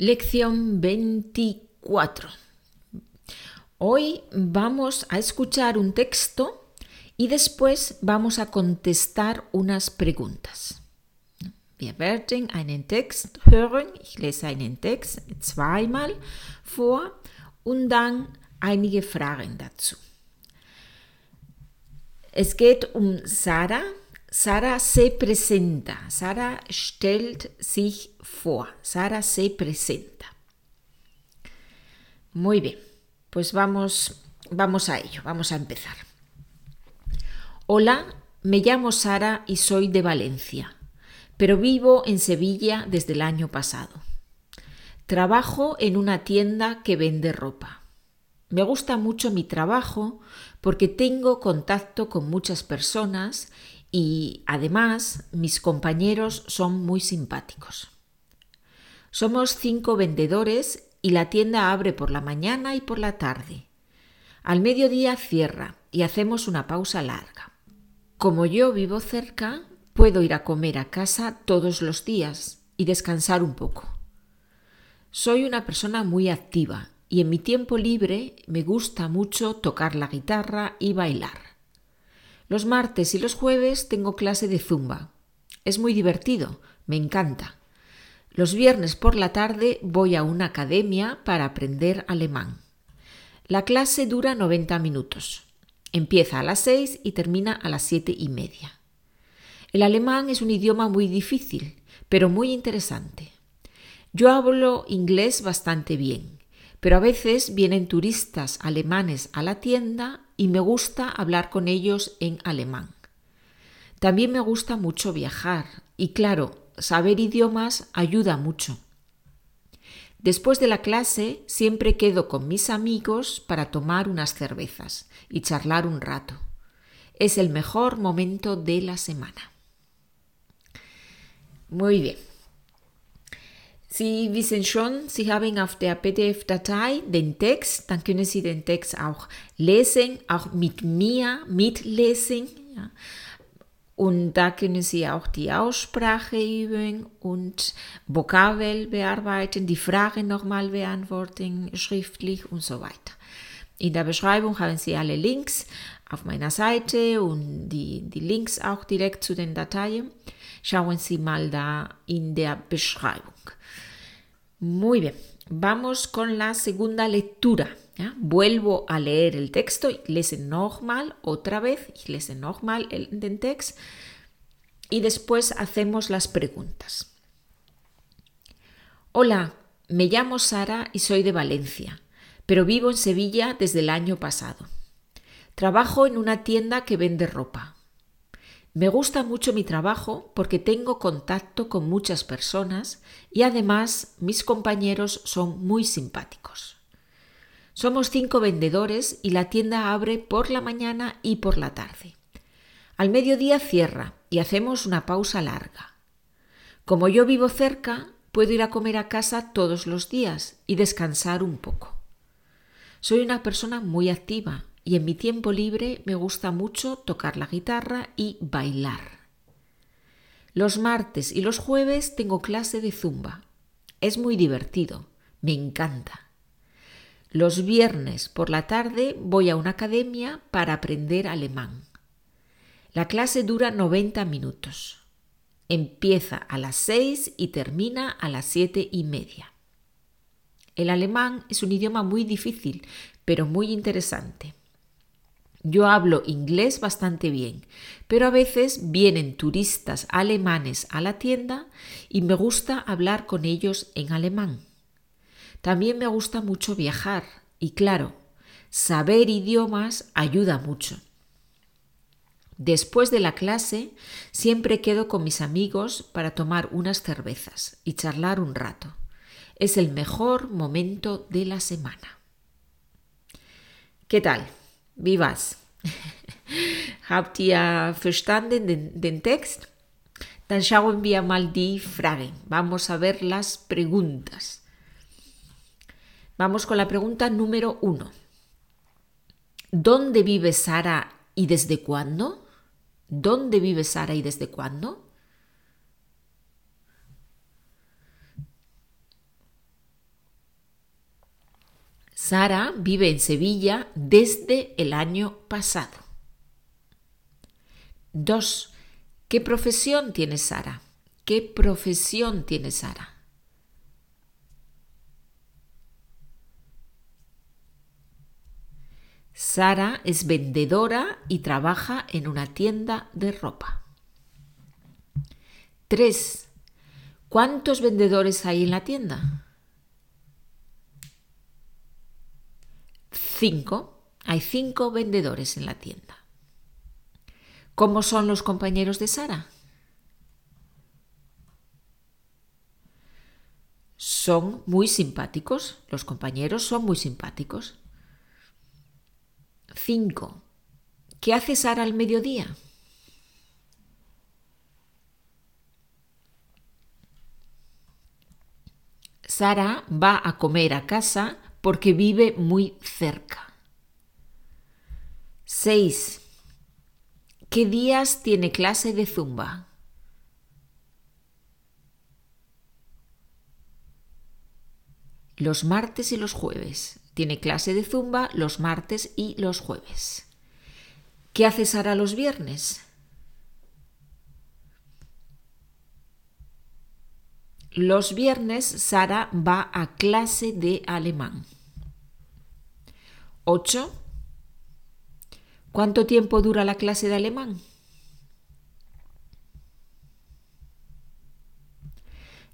Lección 24. Hoy vamos a escuchar un texto y después vamos a contestar unas preguntas. Wir werden einen Text hören. Ich lese einen Text zweimal vor und dann einige Fragen dazu. Es geht um Sarah. Sarah se presenta. Sarah stellt sich vor. Sarah se presenta. Muy bien, pues vamos, vamos a ello, vamos a empezar. Hola, me llamo Sara y soy de Valencia, pero vivo en Sevilla desde el año pasado. Trabajo en una tienda que vende ropa. Me gusta mucho mi trabajo porque tengo contacto con muchas personas y además mis compañeros son muy simpáticos. Somos cinco vendedores y la tienda abre por la mañana y por la tarde. Al mediodía cierra y hacemos una pausa larga. Como yo vivo cerca, puedo ir a comer a casa todos los días y descansar un poco. Soy una persona muy activa y en mi tiempo libre me gusta mucho tocar la guitarra y bailar. Los martes y los jueves tengo clase de zumba. Es muy divertido, me encanta. Los viernes por la tarde voy a una academia para aprender alemán. La clase dura 90 minutos. Empieza a las 6 y termina a las siete y media. El alemán es un idioma muy difícil, pero muy interesante. Yo hablo inglés bastante bien, pero a veces vienen turistas alemanes a la tienda y me gusta hablar con ellos en alemán. También me gusta mucho viajar y claro, saber idiomas ayuda mucho. Después de la clase siempre quedo con mis amigos para tomar unas cervezas y charlar un rato. Es el mejor momento de la semana. Muy bien. Sie wissen schon, Sie haben auf der PDF-Datei den Text, dann können Sie den Text auch lesen, auch mit mir mitlesen. Ja. Und da können Sie auch die Aussprache üben und Vokabel bearbeiten, die Fragen nochmal beantworten, schriftlich und so weiter. In der Beschreibung haben Sie alle Links auf meiner Seite und die, die Links auch direkt zu den Dateien. Schauen Sie mal da in der Beschreibung. Muy bien, vamos con la segunda lectura. Vuelvo a leer el texto, lese nochmal, otra vez, lese nochmal el, den Text y después hacemos las preguntas. Hola, me llamo Sara y soy de Valencia, pero vivo en Sevilla desde el año pasado. Trabajo en una tienda que vende ropa. Me gusta mucho mi trabajo porque tengo contacto con muchas personas y además mis compañeros son muy simpáticos. Somos cinco vendedores y la tienda abre por la mañana y por la tarde. Al mediodía cierra y hacemos una pausa larga. Como yo vivo cerca, puedo ir a comer a casa todos los días y descansar un poco. Soy una persona muy activa y en mi tiempo libre me gusta mucho tocar la guitarra y bailar. Los martes y los jueves tengo clase de zumba. Es muy divertido, me encanta. Los viernes por la tarde voy a una academia para aprender alemán. La clase dura 90 minutos. Empieza a las 6 y termina a las siete y media. El alemán es un idioma muy difícil, pero muy interesante. Yo hablo inglés bastante bien, pero a veces vienen turistas alemanes a la tienda y me gusta hablar con ellos en alemán. También me gusta mucho viajar y claro, saber idiomas ayuda mucho. Después de la clase siempre quedo con mis amigos para tomar unas cervezas y charlar un rato. Es el mejor momento de la semana. ¿Qué tal? Vivas. Habt ihr verstanden den, den Text? Dann schauen wir mal die Fragen. Vamos a ver las preguntas. Vamos con la pregunta número uno. ¿Dónde vive Sara y desde cuándo? ¿Dónde vive Sara y desde cuándo? Sara vive en Sevilla desde el año pasado. 2. ¿Qué profesión tiene Sara? ¿Qué profesión tiene Sara? Sara es vendedora y trabaja en una tienda de ropa. 3. ¿Cuántos vendedores hay en la tienda? 5. Hay cinco vendedores en la tienda. ¿Cómo son los compañeros de Sara? Son muy simpáticos. Los compañeros son muy simpáticos. 5. ¿Qué hace Sara al mediodía? Sara va a comer a casa porque vive muy cerca. 6. ¿Qué días tiene clase de zumba? Los martes y los jueves. Tiene clase de zumba los martes y los jueves. ¿Qué hace Sara los viernes? Los viernes Sara va a clase de alemán. 8. ¿Cuánto tiempo dura la clase de alemán?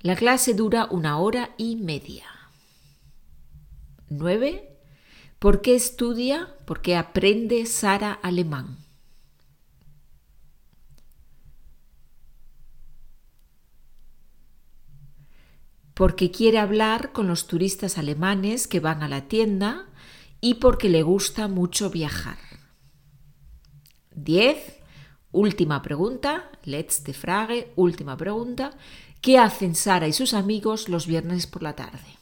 La clase dura una hora y media. 9. ¿Por qué estudia? ¿Por qué aprende Sara alemán? Porque quiere hablar con los turistas alemanes que van a la tienda y porque le gusta mucho viajar. 10. Última pregunta, letzte Frage, última pregunta. ¿Qué hacen Sara y sus amigos los viernes por la tarde?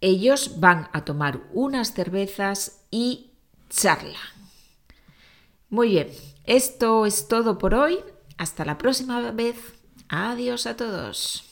Ellos van a tomar unas cervezas y charlan. Muy bien, esto es todo por hoy. Hasta la próxima vez. Adiós a todos.